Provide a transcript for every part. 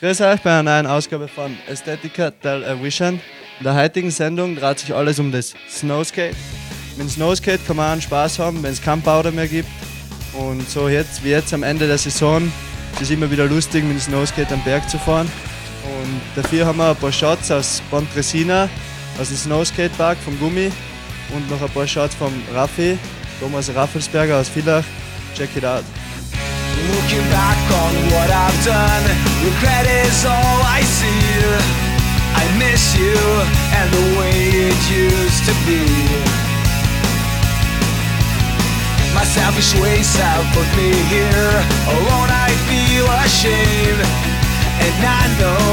Grüß euch bei einer neuen Ausgabe von Ästhetica del Erwischen. In der heutigen Sendung dreht sich alles um das Snowskate. Mit dem Snowskate kann man einen Spaß haben, wenn es keinen Powder mehr gibt. Und so jetzt, wie jetzt am Ende der Saison, ist es immer wieder lustig, mit dem Snowskate am Berg zu fahren. Und dafür haben wir ein paar Shots aus Pontresina, aus dem Snowskate Park vom Gummi und noch ein paar Shots vom Raffi, Thomas Raffelsberger aus Villach. Check it out. Looking back on what I've done, regret is all I see. I miss you and the way it used to be. My selfish ways have put me here. Alone I feel ashamed. And I know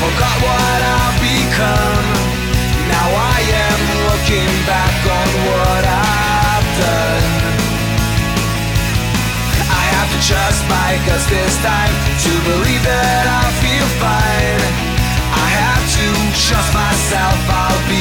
Forgot what I've become. Now I am looking back on what I've done. I have to trust my guts this time to believe that I feel fine. I have to trust myself, I'll be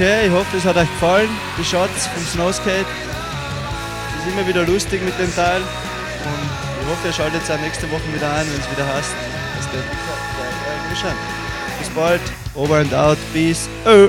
Okay, ich hoffe, es hat euch gefallen, die Shots vom Snowskate. Es ist immer wieder lustig mit dem Teil. Und ich hoffe, ihr schaltet auch nächste Woche wieder ein, wenn es wieder heißt. Erwischen. Bis bald, over and out, peace. Oh.